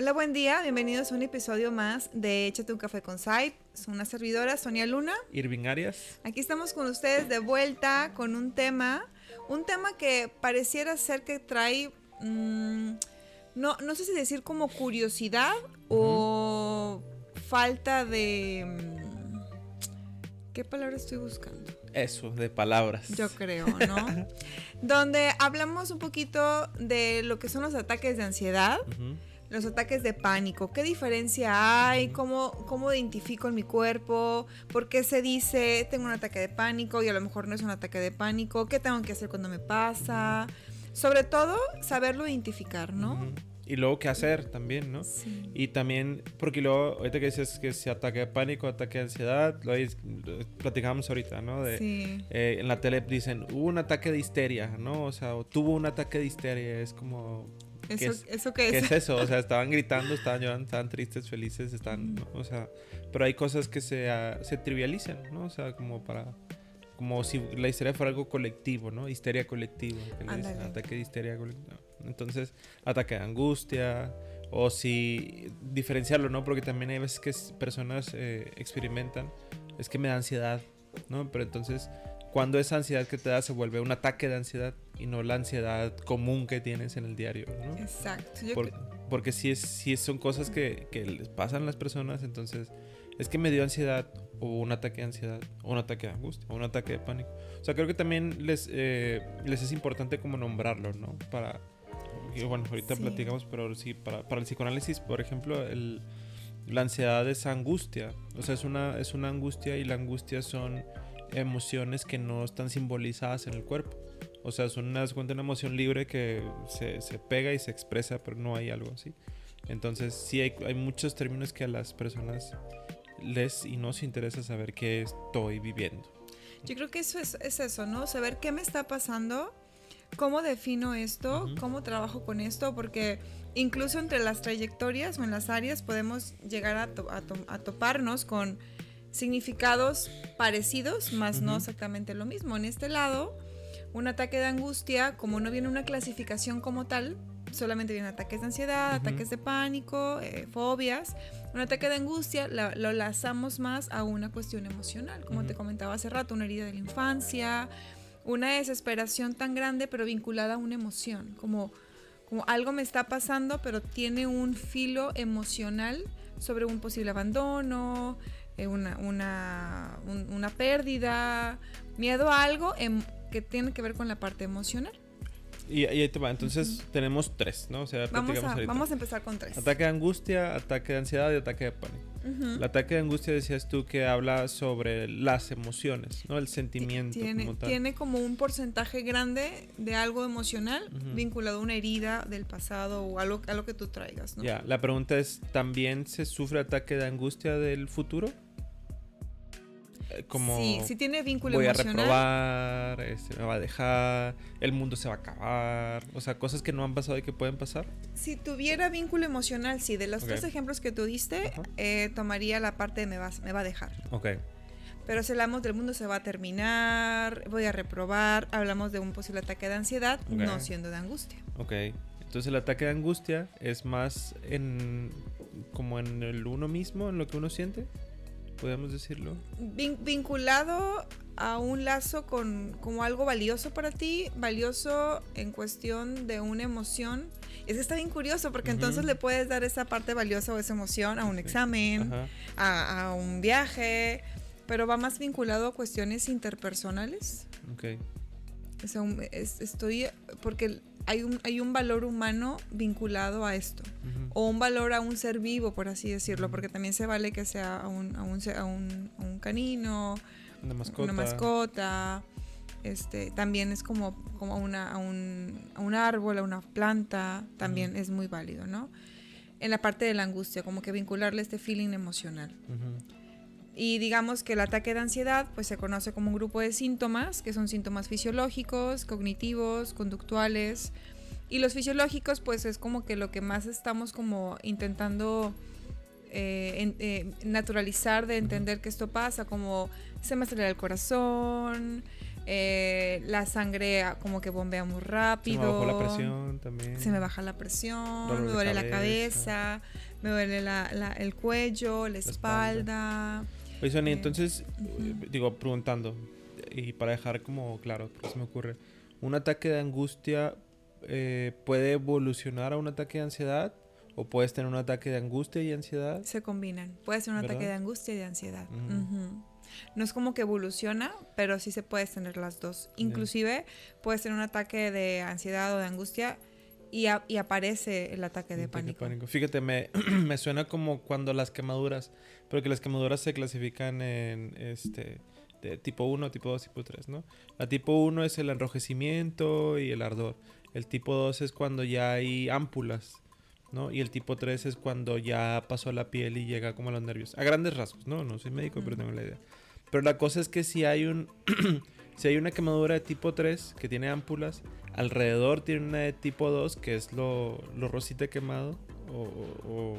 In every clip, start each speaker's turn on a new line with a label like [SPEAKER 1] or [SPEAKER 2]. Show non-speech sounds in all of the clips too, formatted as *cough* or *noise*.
[SPEAKER 1] Hola, buen día. Bienvenidos a un episodio más de Échate un café con Sai. Es una servidora, Sonia Luna.
[SPEAKER 2] Irving Arias.
[SPEAKER 1] Aquí estamos con ustedes de vuelta con un tema. Un tema que pareciera ser que trae. mm, no, no sé si decir como curiosidad o falta de. mm, ¿Qué palabra estoy buscando?
[SPEAKER 2] Eso, de palabras.
[SPEAKER 1] Yo creo, ¿no? *laughs* Donde hablamos un poquito de lo que son los ataques de ansiedad. Los ataques de pánico. ¿Qué diferencia hay? ¿Cómo, ¿Cómo identifico en mi cuerpo? ¿Por qué se dice tengo un ataque de pánico y a lo mejor no es un ataque de pánico? ¿Qué tengo que hacer cuando me pasa? Sobre todo, saberlo identificar, ¿no?
[SPEAKER 2] Ujú. Y luego qué hacer también, ¿no?
[SPEAKER 1] Sí.
[SPEAKER 2] Y también, porque luego, ahorita que dices que si ataque de pánico, ataque de ansiedad, lo, lo platicábamos ahorita, ¿no? De,
[SPEAKER 1] Sí.
[SPEAKER 2] eh, en la tele dicen, hubo un ataque de histeria, ¿no? O sea, tuvo un ataque de histeria, es como... ¿qué
[SPEAKER 1] ¿Eso,
[SPEAKER 2] es?
[SPEAKER 1] ¿Eso qué
[SPEAKER 2] ¿Qué
[SPEAKER 1] es?
[SPEAKER 2] es eso? O sea, estaban gritando, estaban llorando, estaban tristes, felices, están, ¿no? o sea, pero hay cosas que se, ah, se trivializan, ¿no? O sea, como para, como si la histeria fuera algo colectivo, ¿no? Histeria colectiva, que le dicen, ataque de histeria colectiva. Entonces, ataque de angustia, o si diferenciarlo, ¿no? Porque también hay veces que personas eh, experimentan, es que me da ansiedad, ¿no? Pero entonces, cuando esa ansiedad que te da se vuelve un ataque de ansiedad y no la ansiedad común que tienes en el diario, ¿no?
[SPEAKER 1] Exacto. Yo
[SPEAKER 2] Por- porque si es, si son cosas que, que les pasan a las personas, entonces es que me dio ansiedad o un ataque de ansiedad o un ataque de angustia o un ataque de pánico. O sea, creo que también les, eh, les es importante como nombrarlo, ¿no? Para, y bueno, ahorita
[SPEAKER 1] Sí.
[SPEAKER 2] platicamos, pero sí, para, para el psicoanálisis, por ejemplo, el, la ansiedad es angustia. O sea, es una, es una angustia y la angustia son emociones que no están simbolizadas en el cuerpo. O sea, son una, cuenta, una emoción libre que se, se pega y se expresa, pero no hay algo así. Entonces, sí hay, hay muchos términos que a las personas les y nos interesa saber qué estoy viviendo.
[SPEAKER 1] Yo creo que eso es, es eso, ¿no? Saber qué me está pasando, cómo defino esto, cómo trabajo con esto, porque incluso entre las trayectorias o en las áreas podemos llegar a, to- a to- a toparnos con significados parecidos, más no exactamente lo mismo. En este lado, un ataque de angustia, como no viene una clasificación como tal, solamente vienen ataques de ansiedad, ataques de pánico, eh, fobias. Un ataque de angustia la- lo lazamos más a una cuestión emocional, como te comentaba hace rato, una herida de la infancia, una desesperación tan grande pero vinculada a una emoción, como, como algo me está pasando pero tiene un filo emocional sobre un posible abandono, una, una, un- una pérdida, miedo a algo em- que tiene que ver con la parte emocional.
[SPEAKER 2] Y, y ahí te va. Entonces, tenemos tres, ¿no? O sea,
[SPEAKER 1] Vamos a, vamos a empezar con tres.
[SPEAKER 2] Ataque de angustia, ataque de ansiedad y ataque de pánico. El ataque de angustia decías tú que habla sobre las emociones, ¿no? El sentimiento
[SPEAKER 1] Tiene,
[SPEAKER 2] como tal.
[SPEAKER 1] tiene como un porcentaje grande de algo emocional vinculado a una herida del pasado o algo, algo que tú traigas, ¿no?
[SPEAKER 2] Ya, la pregunta es, ¿también se sufre ataque de angustia del futuro? Eh, Como
[SPEAKER 1] sí, sí tiene vínculo
[SPEAKER 2] voy a
[SPEAKER 1] emocional.
[SPEAKER 2] reprobar, este, me va a dejar, el mundo se va a acabar, o sea, cosas que no han pasado y que pueden pasar.
[SPEAKER 1] Si tuviera vínculo emocional, sí, de los
[SPEAKER 2] Ok.
[SPEAKER 1] tres ejemplos que tú diste, eh, tomaría la parte de me va, me va a dejar.
[SPEAKER 2] Ok,
[SPEAKER 1] Pero si hablamos del mundo se va a terminar, voy a reprobar, hablamos de un posible ataque de ansiedad,
[SPEAKER 2] Ok.
[SPEAKER 1] no siendo de angustia.
[SPEAKER 2] ok. Entonces el ataque de angustia es más en como en el uno mismo, en lo que uno siente, podemos decirlo.
[SPEAKER 1] Vin- vinculado a un lazo con como algo valioso para ti, valioso en cuestión de una emoción. Es que está bien curioso porque entonces le puedes dar esa parte valiosa o esa emoción a un examen, a, a un viaje, pero va más vinculado a cuestiones interpersonales.
[SPEAKER 2] Ok.
[SPEAKER 1] O sea, es- estoy porque hay un, hay un valor humano vinculado a esto. O un valor a un ser vivo, por así decirlo, porque también se vale que sea a un, a un, a un, a un canino,
[SPEAKER 2] Una mascota.
[SPEAKER 1] una mascota. Este, también es como, como a, una, a, un, a un árbol, a una planta, también es muy válido, ¿no? En la parte de la angustia, como que vincularle este feeling emocional.
[SPEAKER 2] Ujú.
[SPEAKER 1] Y digamos que el ataque de ansiedad pues se conoce como un grupo de síntomas, que son síntomas fisiológicos, cognitivos, conductuales. Y los fisiológicos pues es como que lo que más estamos como intentando eh, en- eh, naturalizar de entender que esto pasa, como se me acelera el corazón, eh, la sangre como que bombea muy rápido.
[SPEAKER 2] Se me bajó la presión también.
[SPEAKER 1] Se me baja la presión, me duele la
[SPEAKER 2] cabeza.
[SPEAKER 1] cabeza, me duele la- la- el cuello, la espalda.
[SPEAKER 2] Oye,
[SPEAKER 1] Eh,
[SPEAKER 2] entonces,
[SPEAKER 1] ujú.
[SPEAKER 2] digo, preguntando, y para dejar como claro, porque se me ocurre, ¿un ataque de angustia eh, puede evolucionar a un ataque de ansiedad? ¿O puedes tener un ataque de angustia y ansiedad?
[SPEAKER 1] Se combinan. Puede ser un ataque de angustia y de ansiedad. No es como que evoluciona, pero sí se puede tener las dos. Inclusive puedes tener un ataque de ansiedad o de angustia y, a- y aparece el ataque de
[SPEAKER 2] Un ataque
[SPEAKER 1] pánico.
[SPEAKER 2] Fíjate, me, *clears throat* me suena como cuando las quemaduras, pero que las quemaduras se clasifican en este de tipo 1, tipo 2, tipo 3, ¿no? La tipo 1 es el enrojecimiento y el ardor. El tipo 2 es cuando ya hay ámpulas, ¿no? Y el tipo 3 es cuando ya pasó la piel y llega como a los nervios. A grandes rasgos, ¿no? No soy médico, pero tengo la idea. Pero la cosa es que si hay un *clears throat* si hay una quemadura de tipo 3 que tiene ámpulas, alrededor tiene una de tipo 2 que es lo, lo rosita quemado o, o- o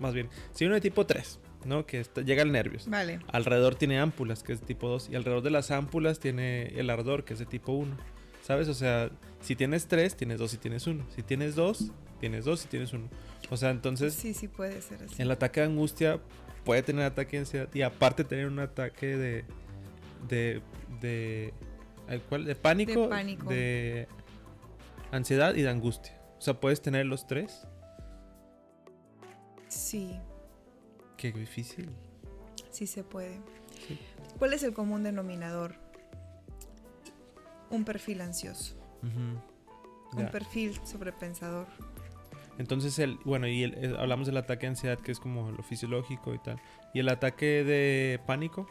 [SPEAKER 2] más bien, si hay una de tipo 3, ¿no? Que está- llega al nervios.
[SPEAKER 1] Vale.
[SPEAKER 2] Alrededor tiene ámpulas, que es de tipo 2, y alrededor de las ámpulas tiene el ardor, que es de tipo 1. ¿Sabes? O sea, si tienes 3, tienes 2 y tienes 1. Si tienes 2, tienes 2 y tienes 1. O sea, entonces
[SPEAKER 1] Sí, sí puede ser así.
[SPEAKER 2] el ataque de angustia puede tener ataque de ansiedad y aparte tener un ataque de de de de pánico,
[SPEAKER 1] De pánico.
[SPEAKER 2] de ansiedad y de angustia. O sea, puedes tener los tres.
[SPEAKER 1] Sí,
[SPEAKER 2] Qué difícil.
[SPEAKER 1] sí se puede.
[SPEAKER 2] Sí.
[SPEAKER 1] ¿Cuál es el común denominador? Un perfil ansioso, un perfil sobrepensador.
[SPEAKER 2] Entonces el bueno, y el- el- hablamos del ataque de ansiedad que es como lo fisiológico y tal. Y el ataque de pánico,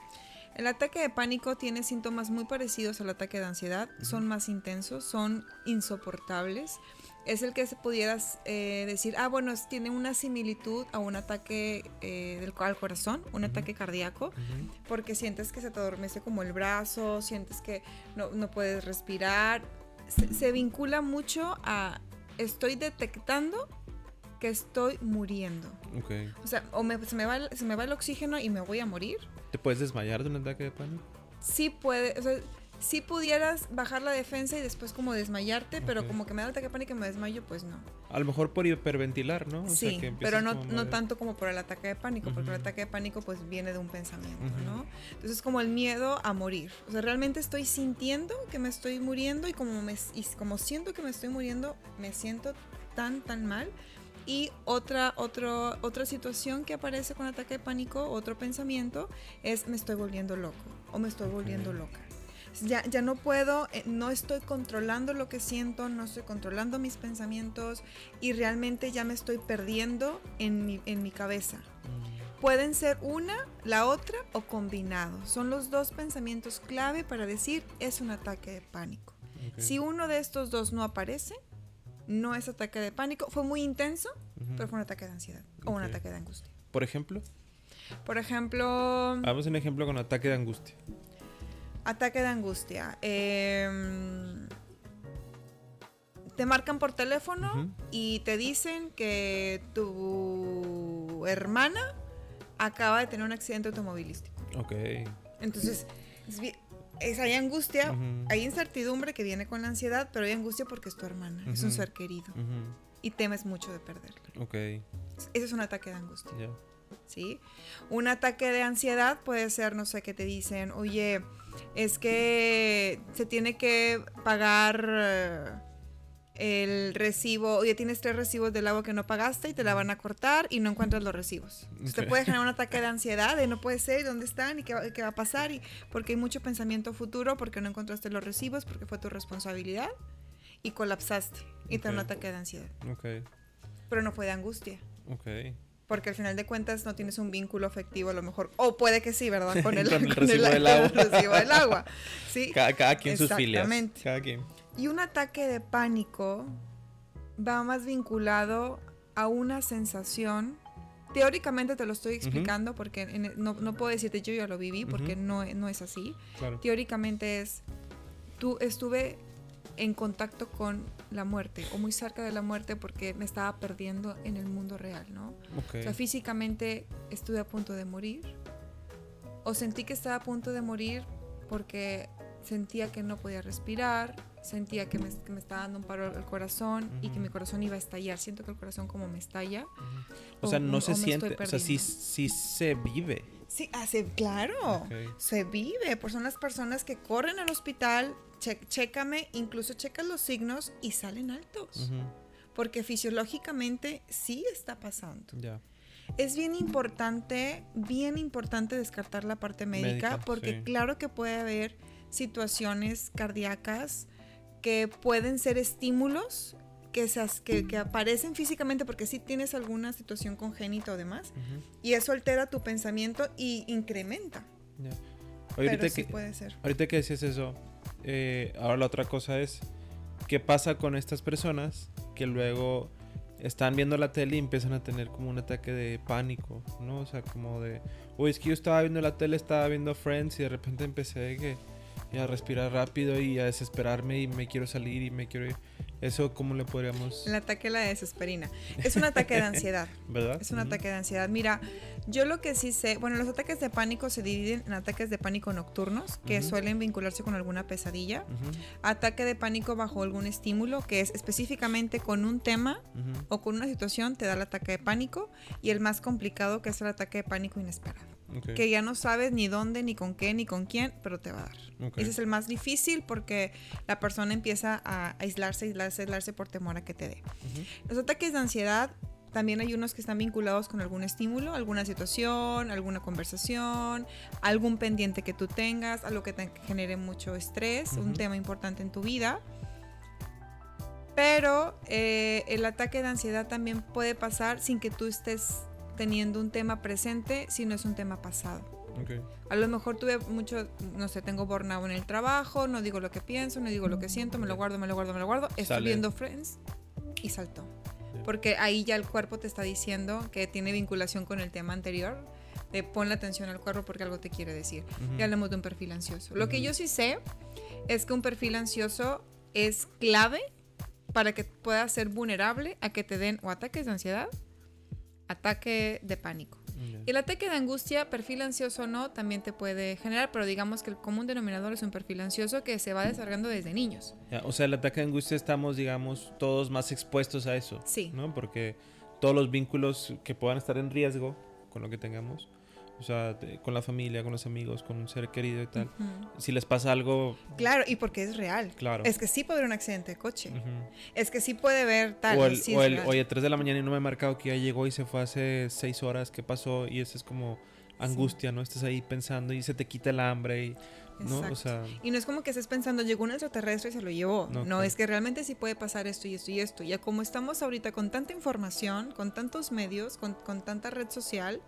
[SPEAKER 1] El ataque de pánico tiene síntomas muy parecidos al ataque de ansiedad, son más intensos, son insoportables. Es el que se pudieras eh, decir, ah, bueno, es- tiene una similitud a un ataque eh, del, al corazón, un ataque cardíaco, porque sientes que se te adormece como el brazo, sientes que no, no puedes respirar. Se, se vincula mucho a estoy detectando que estoy muriendo.
[SPEAKER 2] Ok.
[SPEAKER 1] O sea, o me- se, me va, el- se me va el oxígeno y me voy a morir.
[SPEAKER 2] ¿Te puedes desmayar de un ataque de pánico?
[SPEAKER 1] sí puede, o sea, sí pudieras bajar la defensa y después como desmayarte, pero como que me da ataque de pánico y me desmayo, pues no.
[SPEAKER 2] A lo mejor por hiperventilar, ¿no? O sea,
[SPEAKER 1] sí,
[SPEAKER 2] que empiezas
[SPEAKER 1] pero no, no tanto como por el ataque de pánico, porque el ataque de pánico pues viene de un pensamiento,
[SPEAKER 2] Ujú.
[SPEAKER 1] ¿no? Entonces es como el miedo a morir. O sea, realmente estoy sintiendo que me estoy muriendo y como, me, y como siento que me estoy muriendo, me siento tan, tan mal. Y otra, otro, otra situación que aparece con ataque de pánico, otro pensamiento, es me estoy volviendo loco o me estoy volviendo loca. Ya, ya no puedo, eh, no estoy controlando lo que siento, no estoy controlando mis pensamientos y realmente ya me estoy perdiendo en mi, en mi cabeza.
[SPEAKER 2] Mm,
[SPEAKER 1] Pueden ser una, la otra o combinados. Son los dos pensamientos clave para decir es un ataque de pánico. Si uno de estos dos no aparece, no es ataque de pánico. Fue muy intenso, pero fue un ataque de ansiedad o un ataque de angustia.
[SPEAKER 2] Por ejemplo,
[SPEAKER 1] Por ejemplo,
[SPEAKER 2] hagamos un ejemplo con ataque de angustia.
[SPEAKER 1] Ataque de angustia. Em, te marcan por teléfono y te dicen que tu hermana acaba de tener un accidente automovilístico.
[SPEAKER 2] Ok.
[SPEAKER 1] Entonces, es, es- hay angustia, hay incertidumbre que viene con la ansiedad, pero hay angustia porque es tu hermana, es un ser querido y temes mucho de perderla.
[SPEAKER 2] Ok,
[SPEAKER 1] Ese es un ataque de angustia. ¿sí? Un ataque de ansiedad puede ser, no sé, que te dicen, oye, es que se tiene que pagar eh, el recibo, oye, tienes tres recibos del agua que no pagaste y te la van a cortar y no encuentras los recibos. Te puede generar un *laughs* ataque de ansiedad de no puede ser, ¿y ¿dónde están? ¿Y qué va, qué va a pasar? Y porque hay mucho pensamiento futuro, porque no encontraste los recibos, porque fue tu responsabilidad y colapsaste y te da un ataque de ansiedad.
[SPEAKER 2] Ok,
[SPEAKER 1] Pero no fue de angustia.
[SPEAKER 2] ok.
[SPEAKER 1] Porque al final de cuentas no tienes un vínculo afectivo a lo mejor. O puede que sí, ¿verdad? *laughs* Con el,
[SPEAKER 2] Con el
[SPEAKER 1] con
[SPEAKER 2] recibo del agua. *laughs*
[SPEAKER 1] el recibo del agua. Sí.
[SPEAKER 2] Cada, cada quien sus filias.
[SPEAKER 1] Exactamente.
[SPEAKER 2] Cada quien.
[SPEAKER 1] Y un ataque de pánico va más vinculado a una sensación. Teóricamente te lo estoy explicando porque en- no, no puedo decirte yo ya lo viví porque no, no es así.
[SPEAKER 2] Claro.
[SPEAKER 1] Teóricamente es, tú estuve en contacto con la muerte o muy cerca de la muerte porque me estaba perdiendo en el mundo real, ¿no?
[SPEAKER 2] Ok.
[SPEAKER 1] O sea, físicamente estuve a punto de morir. O sentí que estaba a punto de morir porque sentía que no podía respirar, sentía que me, que me estaba dando un paro al corazón y que mi corazón iba a estallar. Siento que el corazón como me estalla.
[SPEAKER 2] O sea,
[SPEAKER 1] o-
[SPEAKER 2] no
[SPEAKER 1] o
[SPEAKER 2] se
[SPEAKER 1] estoy
[SPEAKER 2] siente, o sea, sí, sí se vive.
[SPEAKER 1] Sí, hace, claro. Se vive. Pues son las personas que corren al hospital, che- chécame, incluso checas los signos y salen altos. Porque fisiológicamente sí está pasando. Es bien importante, bien importante descartar la parte médica,
[SPEAKER 2] Médica,
[SPEAKER 1] porque
[SPEAKER 2] sí.
[SPEAKER 1] claro que puede haber situaciones cardíacas que pueden ser estímulos que, se que, que aparecen físicamente porque sí tienes alguna situación congénita o demás, y eso altera tu pensamiento y incrementa.
[SPEAKER 2] Ahorita
[SPEAKER 1] sí
[SPEAKER 2] que,
[SPEAKER 1] puede ser.
[SPEAKER 2] ahorita que decías eso, eh, ahora la otra cosa es, ¿qué pasa con estas personas que luego están viendo la tele y empiezan a tener como un ataque de pánico, ¿no? O sea, como de, uy, es que yo estaba viendo la tele, estaba viendo Friends y de repente empecé y a respirar rápido y a desesperarme y me quiero salir y me quiero ir. Eso, ¿cómo le podríamos...?
[SPEAKER 1] El ataque a la desesperina. Es un ataque de ansiedad. *laughs*
[SPEAKER 2] ¿Verdad?
[SPEAKER 1] Es un ataque de ansiedad. Mira, yo lo que sí sé, bueno, los ataques de pánico se dividen en ataques de pánico nocturnos, que suelen vincularse con alguna pesadilla, ataque de pánico bajo algún estímulo, que es específicamente con un tema o con una situación, te da el ataque de pánico, y el más complicado, que es el ataque de pánico inesperado, que ya no sabes ni dónde, ni con qué, ni con quién, pero te va a dar. Ese es el más difícil porque la persona empieza a aislarse, aislarse, aislarse por temor a que te dé. Los ataques de ansiedad también hay unos que están vinculados con algún estímulo, alguna situación, alguna conversación, algún pendiente que tú tengas, algo que te genere mucho estrés, un tema importante en tu vida. Pero eh, el ataque de ansiedad también puede pasar sin que tú estés teniendo un tema presente, si no es un tema pasado.
[SPEAKER 2] ok.
[SPEAKER 1] A lo mejor tuve mucho, no sé, tengo burnout en el trabajo, no digo lo que pienso, no digo lo que siento, me lo guardo, me lo guardo, me lo guardo. Estoy
[SPEAKER 2] Sale.
[SPEAKER 1] viendo Friends y saltó.
[SPEAKER 2] Sí.
[SPEAKER 1] Porque ahí ya el cuerpo te está diciendo que tiene vinculación con el tema anterior. De pon la atención al cuerpo porque algo te quiere decir.
[SPEAKER 2] Ujú.
[SPEAKER 1] Y hablemos de un perfil ansioso. Lo que yo sí sé es que un perfil ansioso es clave para que puedas ser vulnerable a que te den o ataques de ansiedad, ataque de pánico.
[SPEAKER 2] Ya.
[SPEAKER 1] El ataque de angustia, perfil ansioso o no, también te puede generar, pero digamos que el común denominador es un perfil ansioso que se va desarrollando desde niños.
[SPEAKER 2] Ya, O sea, el ataque de angustia estamos, digamos, todos más expuestos a eso.
[SPEAKER 1] Sí.
[SPEAKER 2] ¿No? Porque todos los vínculos que puedan estar en riesgo con lo que tengamos, o sea, con la familia, con los amigos, con un ser querido y tal,
[SPEAKER 1] Ujú.
[SPEAKER 2] si les pasa algo,
[SPEAKER 1] Claro, y porque es real.
[SPEAKER 2] claro.
[SPEAKER 1] Es que sí puede haber un accidente de coche.
[SPEAKER 2] Ujú.
[SPEAKER 1] Es que sí puede haber tal.
[SPEAKER 2] o el,
[SPEAKER 1] sí
[SPEAKER 2] o el, oye, 3 de la mañana y no me he marcado que ya llegó y se fue hace 6 horas, ¿qué pasó? Y eso es como angustia, ¿no? Estás ahí pensando y se te quita el hambre y, ¿no? O sea,
[SPEAKER 1] Y no es como que estés pensando, llegó un extraterrestre y se lo llevó.
[SPEAKER 2] No,
[SPEAKER 1] No,
[SPEAKER 2] claro.
[SPEAKER 1] es que realmente sí puede pasar esto y esto y esto. Ya como estamos ahorita con tanta información, con tantos medios, con, con tanta red social,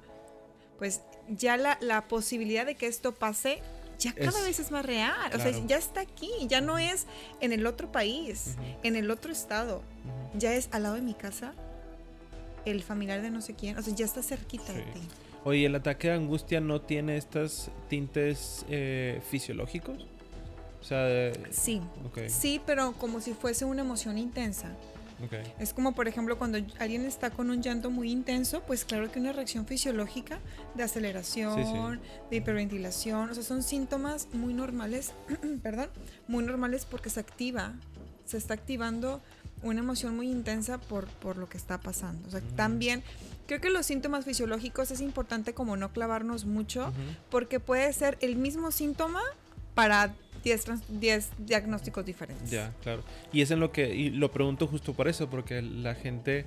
[SPEAKER 1] pues ya la, la posibilidad de que esto pase ya cada
[SPEAKER 2] Es-
[SPEAKER 1] vez es más real. O sea, ya está aquí, ya no es en el otro país, en el otro estado. Ya es al lado de mi casa, el familiar de no sé quién. O sea, ya está cerquita de ti.
[SPEAKER 2] Oye, ¿el ataque de angustia no tiene estos tintes eh, fisiológicos? O sea, de-
[SPEAKER 1] Sí. Sí, pero como si fuese una emoción intensa. Es como, por ejemplo, cuando alguien está con un llanto muy intenso, pues claro que una reacción fisiológica de aceleración, de hiperventilación, o sea, son síntomas muy normales, *clears throat* perdón, muy normales porque se activa, se está activando una emoción muy intensa por, por lo que está pasando. O sea,
[SPEAKER 2] Ujú.
[SPEAKER 1] también creo que los síntomas fisiológicos es importante como no clavarnos mucho, porque puede ser el mismo síntoma para 10 trans- 10 diagnósticos diferentes.
[SPEAKER 2] Ya, claro. Y es en lo que, y lo pregunto justo por eso, porque la gente,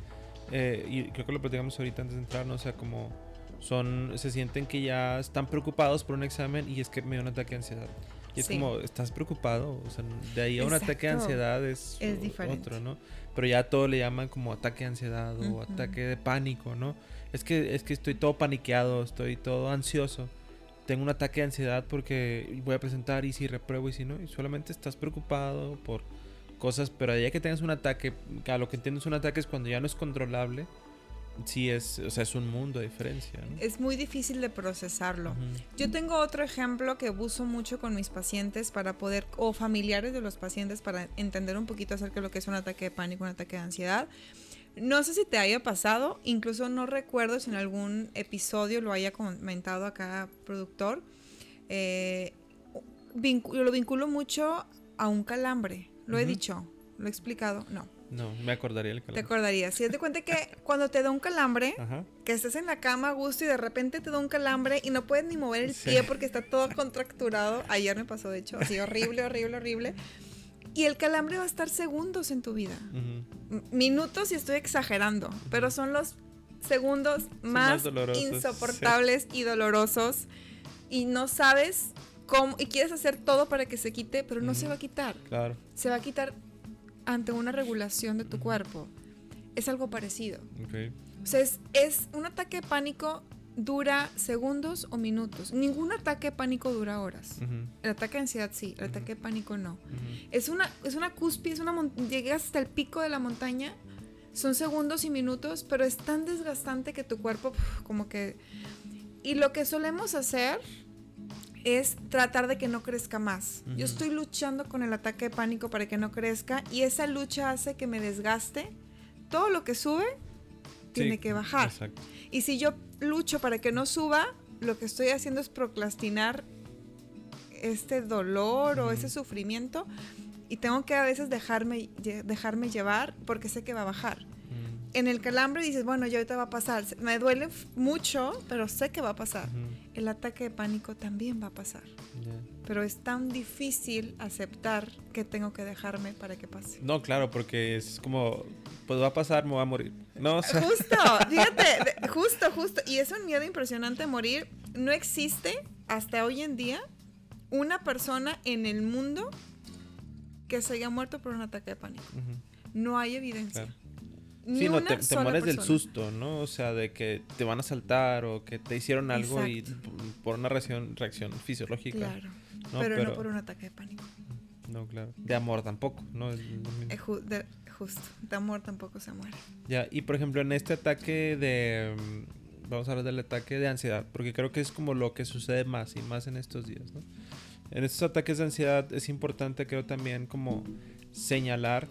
[SPEAKER 2] eh, y creo que lo platicamos ahorita antes de entrar, ¿no? O sea, como son, se sienten que ya están preocupados por un examen y es que me dio un ataque de ansiedad. Y es
[SPEAKER 1] Sí.
[SPEAKER 2] como, ¿estás preocupado? O sea, de ahí a un ataque de
[SPEAKER 1] Exacto.
[SPEAKER 2] ansiedad es,
[SPEAKER 1] Es diferente.
[SPEAKER 2] otro, ¿no? Pero ya todo le llaman como ataque de ansiedad o
[SPEAKER 1] Ujú.
[SPEAKER 2] ataque de pánico, ¿no? Es que, es que estoy todo paniqueado, estoy todo ansioso. Tengo un ataque de ansiedad porque voy a presentar y si repruebo y si no, y solamente estás preocupado por cosas, pero ya que tengas un ataque, que a lo que entiendo es un ataque es cuando ya no es controlable, sí es, o sea, es un mundo de diferencia, ¿no?
[SPEAKER 1] Es muy difícil de procesarlo. Yo tengo otro ejemplo que uso mucho con mis pacientes para poder, o familiares de los pacientes, para entender un poquito acerca de lo que es un ataque de pánico, un ataque de ansiedad. No sé si te haya pasado, incluso no recuerdo si en algún episodio lo haya comentado acá productor. Eh, vincu- lo vinculo mucho a un calambre. Lo he dicho, lo he explicado. No,
[SPEAKER 2] No, me acordaría el
[SPEAKER 1] te
[SPEAKER 2] calambre.
[SPEAKER 1] acordarías. Si te cuenta que *laughs* cuando te da un calambre,
[SPEAKER 2] Ajá.
[SPEAKER 1] que estés en la cama a gusto y de repente te da un calambre y no puedes ni mover el
[SPEAKER 2] Sí.
[SPEAKER 1] pie porque está todo contracturado. Ayer me pasó, de hecho, así horrible, horrible, horrible. Y el calambre va a estar segundos en tu vida. Minutos y estoy exagerando, pero son los segundos
[SPEAKER 2] más
[SPEAKER 1] insoportables y dolorosos y no sabes cómo y quieres hacer todo para que se quite, pero no se va a quitar.
[SPEAKER 2] Claro.
[SPEAKER 1] Se va a quitar ante una regulación de tu cuerpo. Es algo parecido.
[SPEAKER 2] Ok.
[SPEAKER 1] O sea, es, es un ataque de pánico dura segundos o minutos. Ningún ataque de pánico dura horas.
[SPEAKER 2] Ujú,
[SPEAKER 1] El ataque de ansiedad sí, el ataque de pánico no.
[SPEAKER 2] ujú.
[SPEAKER 1] Es una, es una cúspide, es una llegas hasta el pico de la montaña, son segundos y minutos, pero es tan desgastante que tu cuerpo como que... Y lo que solemos hacer es tratar de que no crezca más. Yo estoy luchando con el ataque de pánico para que no crezca y esa lucha hace que me desgaste. Todo lo que sube tiene
[SPEAKER 2] Sí,
[SPEAKER 1] que bajar.
[SPEAKER 2] Exacto.
[SPEAKER 1] Y si yo lucho para que no suba, lo que estoy haciendo es procrastinar este dolor o ese sufrimiento y tengo que a veces dejarme, dejarme llevar porque sé que va a bajar.
[SPEAKER 2] Mm,
[SPEAKER 1] En el calambre dices, bueno, ya ahorita va a pasar. Me duele mucho, pero sé que va a pasar. El ataque de pánico también va a pasar. Pero es tan difícil aceptar que tengo que dejarme para que pase.
[SPEAKER 2] No, claro, porque es como, pues va a pasar, me voy a morir. No, o sea,
[SPEAKER 1] Justo, *laughs* fíjate, justo, justo. Y es un miedo impresionante morir. No existe hasta hoy en día una persona en el mundo que se haya muerto por un ataque de pánico. No hay evidencia.
[SPEAKER 2] claro.
[SPEAKER 1] Ni
[SPEAKER 2] Sí, no, te, te mueres del
[SPEAKER 1] persona.
[SPEAKER 2] susto, ¿no? O sea, de que te van a saltar o que te hicieron algo y
[SPEAKER 1] Exacto.
[SPEAKER 2] por una reacción, reacción fisiológica.
[SPEAKER 1] Claro,
[SPEAKER 2] No,
[SPEAKER 1] pero,
[SPEAKER 2] pero-
[SPEAKER 1] no por un ataque de pánico.
[SPEAKER 2] No, claro. De amor tampoco, ¿no? Es.
[SPEAKER 1] Eh, de- justo, de amor tampoco se muere.
[SPEAKER 2] Ya, y por ejemplo, en este ataque de. mm, Vamos a hablar del ataque de ansiedad, porque creo que es como lo que sucede más y más en estos días, ¿no? En estos ataques de ansiedad es importante, creo también, como señalar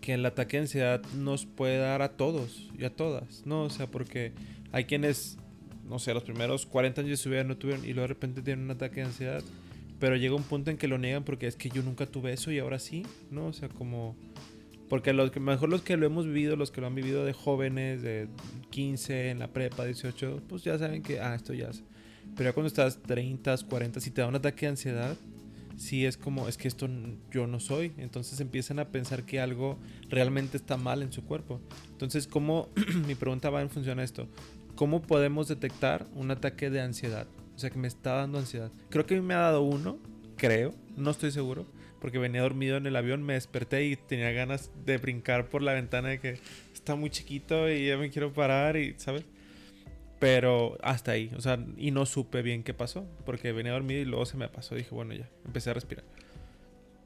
[SPEAKER 2] que el ataque de ansiedad nos puede dar a todos y a todas, ¿no? O sea, porque hay quienes, no sé, los primeros 40 años de su vida no tuvieron y luego de repente tienen un ataque de ansiedad, pero llega un punto en que lo niegan porque es que yo nunca tuve eso y ahora sí, ¿no? O sea, como... Porque los que, mejor los que lo hemos vivido, los que lo han vivido de jóvenes, de 15, en la prepa, 18, pues ya saben que, ah, esto ya es. Pero ya cuando estás 30, 40, si te da un ataque de ansiedad, sí es como, es que esto yo no soy. Entonces empiezan a pensar que algo realmente está mal en su cuerpo. Entonces, ¿cómo, *clears throat* mi pregunta va en función a esto, ¿cómo podemos detectar un ataque de ansiedad? O sea, que me está dando ansiedad. Creo que a mí me ha dado uno, creo, no estoy seguro, porque venía dormido en el avión, me desperté y tenía ganas de brincar por la ventana de que está muy chiquito y ya me quiero parar y, ¿sabes? Pero hasta ahí, o sea, y no supe bien qué pasó, porque venía dormido y luego se me pasó, dije, bueno, ya, empecé a respirar.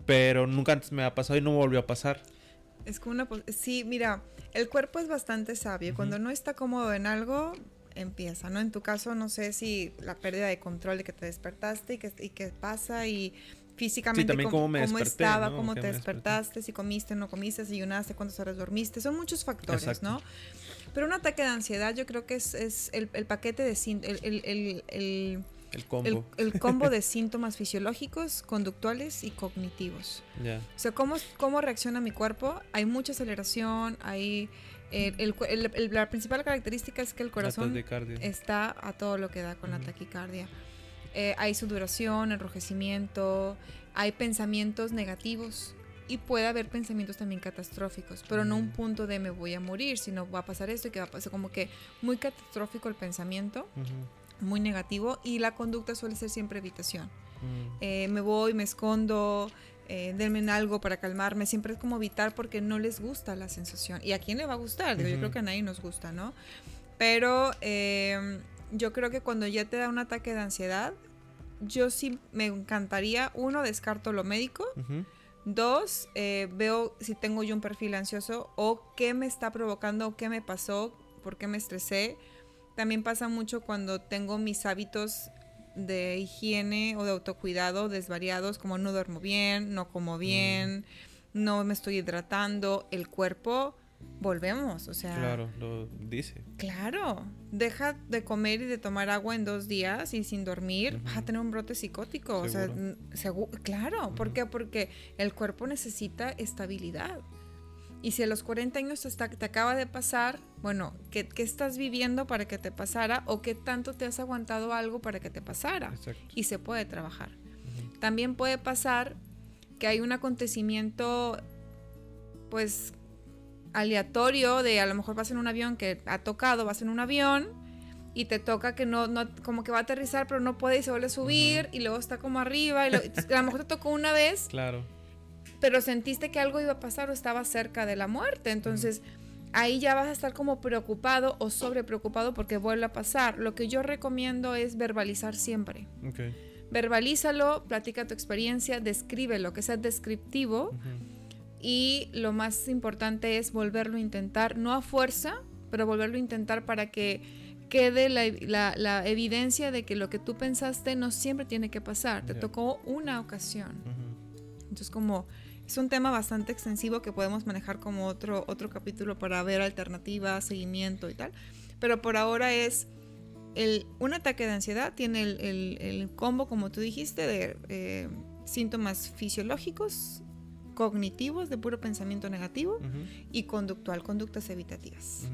[SPEAKER 2] Pero nunca antes me ha pasado y no me volvió a pasar.
[SPEAKER 1] Es como una... Sí, mira, el cuerpo es bastante sabio.
[SPEAKER 2] Ujú.
[SPEAKER 1] Cuando no está cómodo en algo, empieza, ¿no? En tu caso, no sé si la pérdida de control de que te despertaste y qué y qué pasa y físicamente
[SPEAKER 2] también
[SPEAKER 1] cómo,
[SPEAKER 2] cómo me
[SPEAKER 1] cómo
[SPEAKER 2] desperté,
[SPEAKER 1] estaba,
[SPEAKER 2] ¿no?
[SPEAKER 1] cómo te despertaste, si comiste, no comiste, si ayunaste, cuántas horas dormiste. Son muchos factores,
[SPEAKER 2] Exacto.
[SPEAKER 1] ¿no? Pero un ataque de ansiedad yo creo que es, es el, el paquete de... El, el- el- el-
[SPEAKER 2] combo.
[SPEAKER 1] el combo de *laughs* síntomas fisiológicos, conductuales y cognitivos.
[SPEAKER 2] Ya.
[SPEAKER 1] O sea, ¿cómo, cómo reacciona mi cuerpo? Hay mucha aceleración, hay... eh, el el- la principal característica es que el corazón está a todo lo que da con la taquicardia. Eh, hay sudoración, enrojecimiento, hay pensamientos negativos y puede haber pensamientos también catastróficos, pero no un
[SPEAKER 2] Mm.
[SPEAKER 1] punto de me voy a morir, sino va a pasar esto y que va a pasar como que muy catastrófico el pensamiento, muy negativo y la conducta suele ser siempre evitación
[SPEAKER 2] Mm.
[SPEAKER 1] eh, me voy, me escondo, eh, denme en algo para calmarme. Siempre es como evitar porque no les gusta la sensación. ¿Y a quién le va a gustar? Digo, Yo creo que a nadie nos gusta, ¿no? Pero eh, yo creo que cuando ya te da un ataque de ansiedad, yo sí me encantaría, uno, descarto lo médico. Dos, eh, veo si tengo yo un perfil ansioso o qué me está provocando o qué me pasó, por qué me estresé. También pasa mucho cuando tengo mis hábitos de higiene o de autocuidado desvariados, como no duermo bien, no como bien, no me estoy hidratando. El cuerpo volvemos, o sea...
[SPEAKER 2] Claro, lo dice.
[SPEAKER 1] Claro, deja de comer y de tomar agua en dos días y sin dormir, vas a tener un brote psicótico. O sea, claro, ¿por qué? Porque el cuerpo necesita estabilidad. Y si a los 40 años te, te acaba de pasar, bueno, ¿qué, ¿qué, estás viviendo para que te pasara o qué tanto te has aguantado algo para que te pasara? Y se puede trabajar. También puede pasar que hay un acontecimiento, pues, aleatorio de a lo mejor vas en un avión que ha tocado, vas en un avión y te toca que no, no como que va a aterrizar pero no puede y se vuelve a subir y luego está como arriba y *laughs* a lo mejor te tocó una vez.
[SPEAKER 2] Claro.
[SPEAKER 1] Pero sentiste que algo iba a pasar o estaba cerca de la muerte, entonces ahí ya vas a estar como preocupado o sobre preocupado porque vuelve a pasar. Lo que yo recomiendo es verbalizar siempre. Verbalízalo, platica tu experiencia, descríbelo, que sea descriptivo. Y lo más importante es volverlo a intentar, no a fuerza, pero volverlo a intentar para que quede la, evidencia de que lo que tú pensaste no siempre tiene que pasar. Te tocó una ocasión. Entonces, como es un tema bastante extensivo que podemos manejar como otro, otro capítulo para ver alternativas, seguimiento y tal. Pero por ahora es el, un ataque de ansiedad, tiene el, combo, como tú dijiste, de eh, síntomas fisiológicos, cognitivos de puro pensamiento negativo y conductual, conductas evitativas.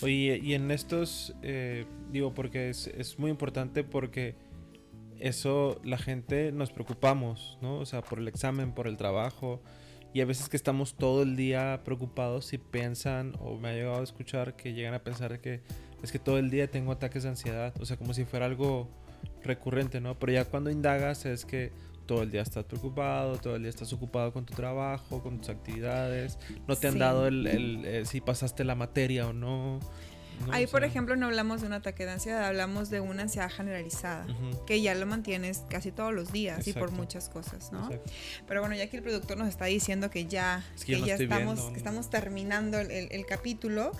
[SPEAKER 2] Oye, y en estos, eh, digo, porque es, es, muy importante porque eso la gente nos preocupamos, ¿no? O sea, por el examen, por el trabajo. Y a veces que estamos todo el día preocupados y piensan, o me ha llegado a escuchar que llegan a pensar que es que todo el día tengo ataques de ansiedad. O sea, como si fuera algo recurrente, ¿no? Pero ya cuando indagas es que todo el día estás preocupado, todo el día estás ocupado con tu trabajo, con tus actividades, no te han dado el, eh, si pasaste la materia o no.
[SPEAKER 1] Ahí, por ejemplo, no hablamos de un ataque de ansiedad, hablamos de una ansiedad generalizada, que ya lo mantienes casi todos los días y por muchas cosas, ¿no? Pero bueno, ya aquí el productor nos está diciendo que ya, que, ya estamos, que estamos terminando el, el capítulo.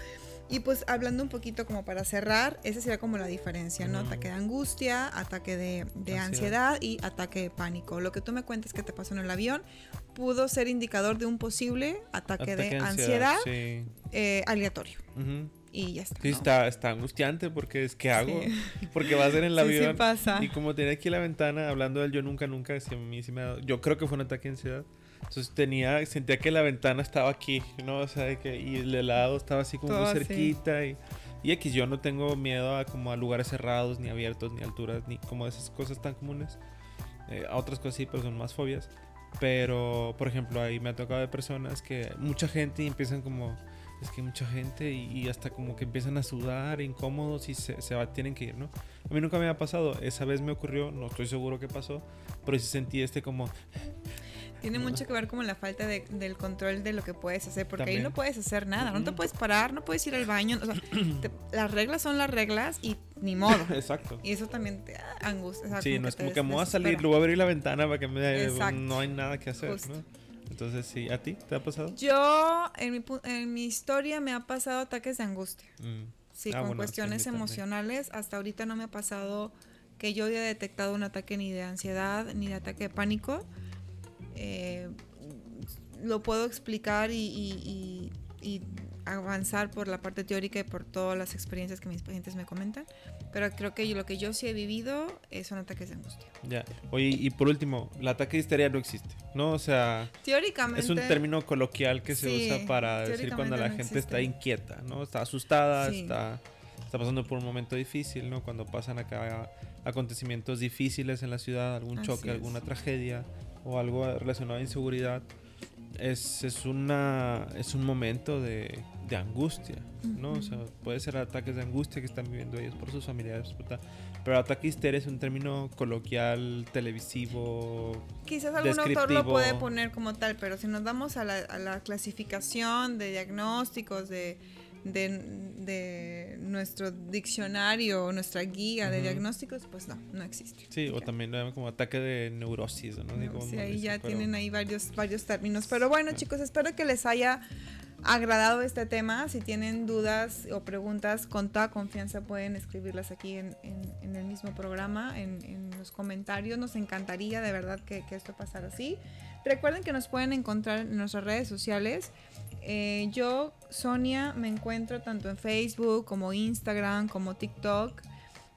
[SPEAKER 1] Y pues hablando un poquito como para cerrar, esa sería como la diferencia, ¿no? Ataque de angustia, ataque de, ansiedad. y ataque de pánico. Lo que tú me cuentas que te pasó en el avión pudo ser indicador de un posible ataque, de ansiedad, eh, aleatorio. Y ya está.
[SPEAKER 2] Sí, está, está angustiante porque es que hago? *laughs* Porque va a ser en el avión. Sí,
[SPEAKER 1] pasa.
[SPEAKER 2] Y como tenía aquí la ventana hablando del yo nunca, nunca, a mí sí me ha yo creo que fue un ataque de ansiedad. Entonces tenía, sentía que la ventana estaba aquí, ¿no? O sea, que, y el helado estaba así como muy cerquita y, y X, yo no tengo miedo a como a lugares cerrados, ni abiertos, ni alturas, ni como esas cosas tan comunes. Eh, a otras cosas sí, pero son más fobias. Pero, por ejemplo, ahí me ha tocado de personas que mucha gente y empiezan como, es que mucha gente y, hasta como que empiezan a sudar, incómodos y se, se va, tienen que ir, ¿no? A mí nunca me ha pasado, esa vez me ocurrió, no estoy seguro qué pasó, pero sí sentí este como
[SPEAKER 1] tiene mucho que ver como la falta de, del control de lo que puedes hacer, porque ahí no puedes hacer nada, no te puedes parar, no puedes ir al baño, o sea, *clears throat* las reglas son las reglas y ni modo. *laughs*
[SPEAKER 2] Exacto.
[SPEAKER 1] Y eso también te angustia.
[SPEAKER 2] sí, no es como que me voy a salir, luego voy a abrir la ventana para que me no hay nada que hacer, ¿no? Entonces, sí, ¿a ti te ha pasado?
[SPEAKER 1] Yo, en mi, en mi historia, me ha pasado ataques de angustia. Mm. Sí, ah, con cuestiones emocionales. Hasta ahorita no me ha pasado que yo haya detectado un ataque ni de ansiedad ni de ataque de pánico. Eh, lo puedo explicar y, avanzar por la parte teórica y por todas las experiencias que mis pacientes me comentan. Pero creo que lo que yo sí he vivido son ataques de angustia.
[SPEAKER 2] Ya. Oye, y por último, el ataque de histeria no existe, ¿no? O sea,
[SPEAKER 1] teóricamente.
[SPEAKER 2] Es un término coloquial que se usa para decir cuando la gente está inquieta, ¿no? Está asustada, está, está pasando por un momento difícil, ¿no? Cuando pasan acá acontecimientos difíciles en la ciudad, algún choque, alguna tragedia o algo relacionado a inseguridad, es, es, una, es un momento de, de angustia, ¿no? O sea, puede ser ataques de angustia que están viviendo ellos por sus familiares, pero ataque histeria es un término coloquial, televisivo.
[SPEAKER 1] Quizás algún autor lo puede poner como tal, pero si nos vamos a la, a la clasificación de diagnósticos, de de, nuestro diccionario, nuestra guía de diagnósticos, pues no, no existe.
[SPEAKER 2] Sí, o también como ataque de neurosis, ¿no?
[SPEAKER 1] sí, ahí ya tienen ahí varios, varios términos. Pero bueno, chicos, espero que les haya agradado este tema. Si tienen dudas o preguntas, con toda confianza pueden escribirlas aquí en, el mismo programa, en, los comentarios. Nos encantaría de verdad que, que esto pasara así. Recuerden que nos pueden encontrar en nuestras redes sociales eh, yo, Sonia, me encuentro tanto en Facebook como Instagram, como TikTok,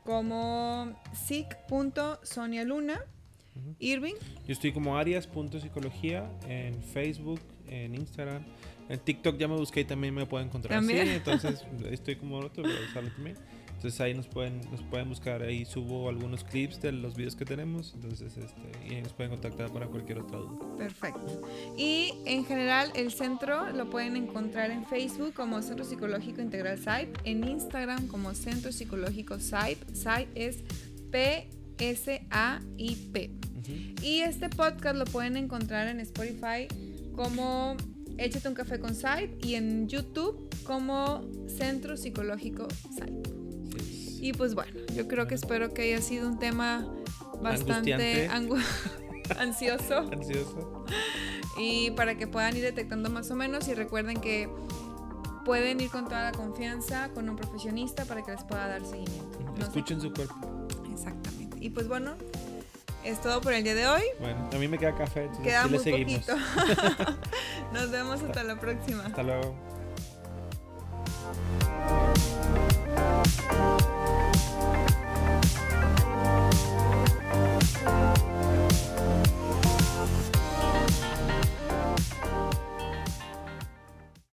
[SPEAKER 1] como sic.sonialuna.
[SPEAKER 2] Ujú.
[SPEAKER 1] Irving,
[SPEAKER 2] Yo estoy como arias.psicología en Facebook, en Instagram. En TikTok ya me busqué y también me pueden encontrar
[SPEAKER 1] ¿También?
[SPEAKER 2] así. Entonces estoy como otro, pero sale también. Entonces ahí nos pueden, nos pueden buscar. Ahí subo algunos clips de los videos que tenemos. Entonces, este, y ahí nos pueden contactar para cualquier otra duda.
[SPEAKER 1] perfecto. Y en general, el centro lo pueden encontrar en Facebook como Centro Psicológico Integral SAIP, en Instagram como Centro Psicológico SAIP. SAIP es P-S-A-I-P. Y este podcast lo pueden encontrar en Spotify como Échate un café con SAIP y en YouTube como Centro Psicológico SAIP. Y pues bueno, yo creo que espero que haya sido un tema bastante angu- *laughs* ansioso *laughs*
[SPEAKER 2] Ansioso.
[SPEAKER 1] y para que puedan ir detectando más o menos y recuerden que pueden ir con toda la confianza con un profesionista para que les pueda dar seguimiento. No sé-
[SPEAKER 2] Escuchen su cuerpo.
[SPEAKER 1] Exactamente. Y pues bueno, es todo por el día de hoy.
[SPEAKER 2] Bueno, a mí me queda café.
[SPEAKER 1] Queda muy
[SPEAKER 2] seguimos.
[SPEAKER 1] poquito. *laughs* Nos vemos hasta la próxima.
[SPEAKER 2] Hasta luego.